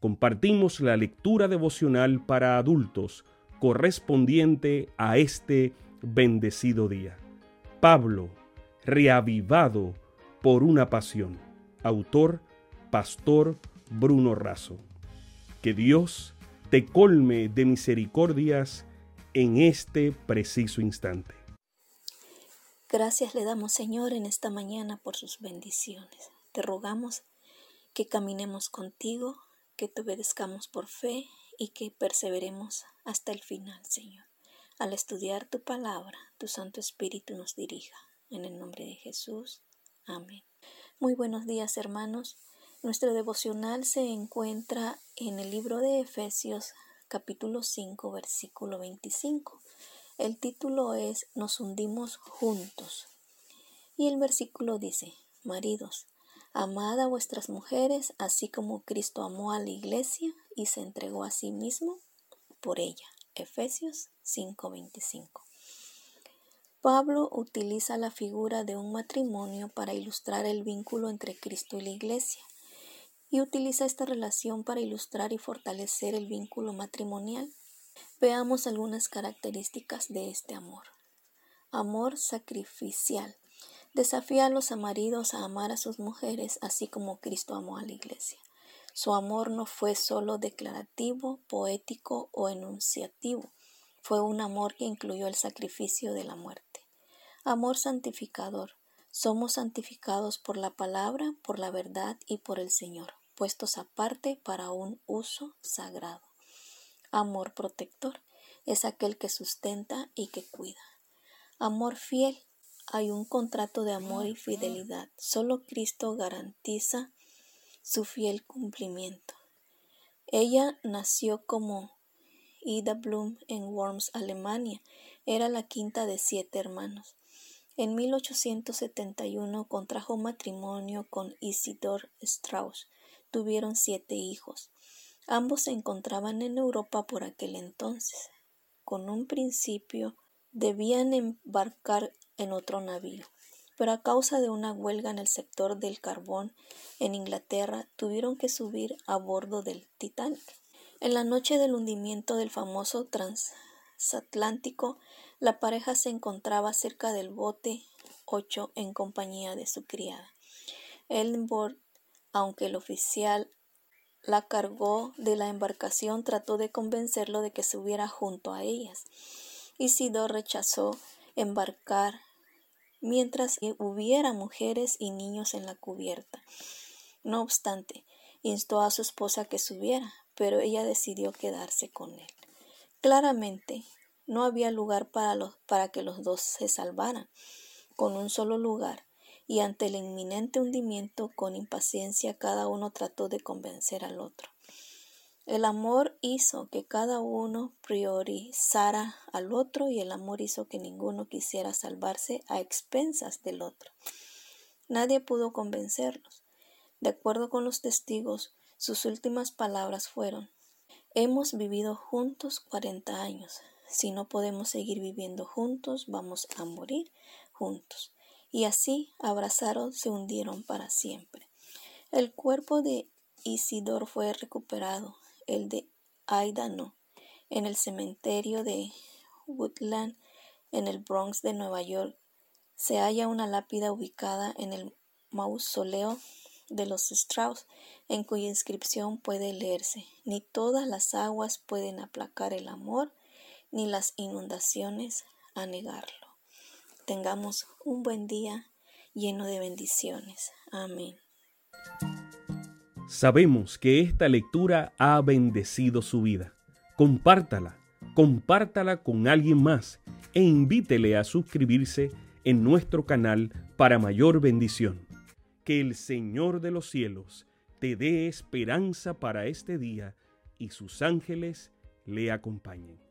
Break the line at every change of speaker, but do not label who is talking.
compartimos la lectura devocional para adultos correspondiente a este bendecido día. Pablo, reavivado por una pasión. Autor, Pastor Bruno Razo. Que Dios te colme de misericordias en este preciso instante.
Gracias le damos Señor en esta mañana por sus bendiciones. Te rogamos que caminemos contigo que te obedezcamos por fe y que perseveremos hasta el final, Señor. Al estudiar tu palabra, tu Santo Espíritu nos dirija. En el nombre de Jesús. Amén. Muy buenos días, hermanos. Nuestro devocional se encuentra en el libro de Efesios, capítulo 5, versículo 25. El título es Nos hundimos juntos. Y el versículo dice, Maridos, Amad a vuestras mujeres, así como Cristo amó a la iglesia y se entregó a sí mismo por ella. Efesios 5:25. Pablo utiliza la figura de un matrimonio para ilustrar el vínculo entre Cristo y la iglesia y utiliza esta relación para ilustrar y fortalecer el vínculo matrimonial. Veamos algunas características de este amor. Amor sacrificial. Desafía a los maridos a amar a sus mujeres así como Cristo amó a la iglesia. Su amor no fue solo declarativo, poético o enunciativo, fue un amor que incluyó el sacrificio de la muerte. Amor santificador. Somos santificados por la palabra, por la verdad y por el Señor, puestos aparte para un uso sagrado. Amor protector. Es aquel que sustenta y que cuida. Amor fiel hay un contrato de amor y fidelidad. Solo Cristo garantiza su fiel cumplimiento. Ella nació como Ida Blum en Worms, Alemania. Era la quinta de siete hermanos. En 1871 contrajo matrimonio con Isidor Strauss. Tuvieron siete hijos. Ambos se encontraban en Europa por aquel entonces. Con un principio debían embarcar en otro navío, pero a causa de una huelga en el sector del carbón en Inglaterra tuvieron que subir a bordo del Titanic. En la noche del hundimiento del famoso transatlántico, la pareja se encontraba cerca del bote 8 en compañía de su criada. Ellenborg, aunque el oficial la cargó de la embarcación, trató de convencerlo de que subiera junto a ellas. Isidor rechazó embarcar mientras hubiera mujeres y niños en la cubierta. No obstante, instó a su esposa que subiera, pero ella decidió quedarse con él. Claramente, no había lugar para, los, para que los dos se salvaran. Con un solo lugar, y ante el inminente hundimiento, con impaciencia cada uno trató de convencer al otro. El amor hizo que cada uno priorizara al otro y el amor hizo que ninguno quisiera salvarse a expensas del otro. Nadie pudo convencerlos. De acuerdo con los testigos, sus últimas palabras fueron Hemos vivido juntos cuarenta años. Si no podemos seguir viviendo juntos, vamos a morir juntos. Y así, abrazaron, se hundieron para siempre. El cuerpo de Isidor fue recuperado el de Aida no, en el cementerio de Woodland, en el Bronx de Nueva York, se halla una lápida ubicada en el mausoleo de los Strauss, en cuya inscripción puede leerse, ni todas las aguas pueden aplacar el amor, ni las inundaciones anegarlo. Tengamos un buen día lleno de bendiciones. Amén.
Sabemos que esta lectura ha bendecido su vida. Compártala, compártala con alguien más e invítele a suscribirse en nuestro canal para mayor bendición. Que el Señor de los cielos te dé esperanza para este día y sus ángeles le acompañen.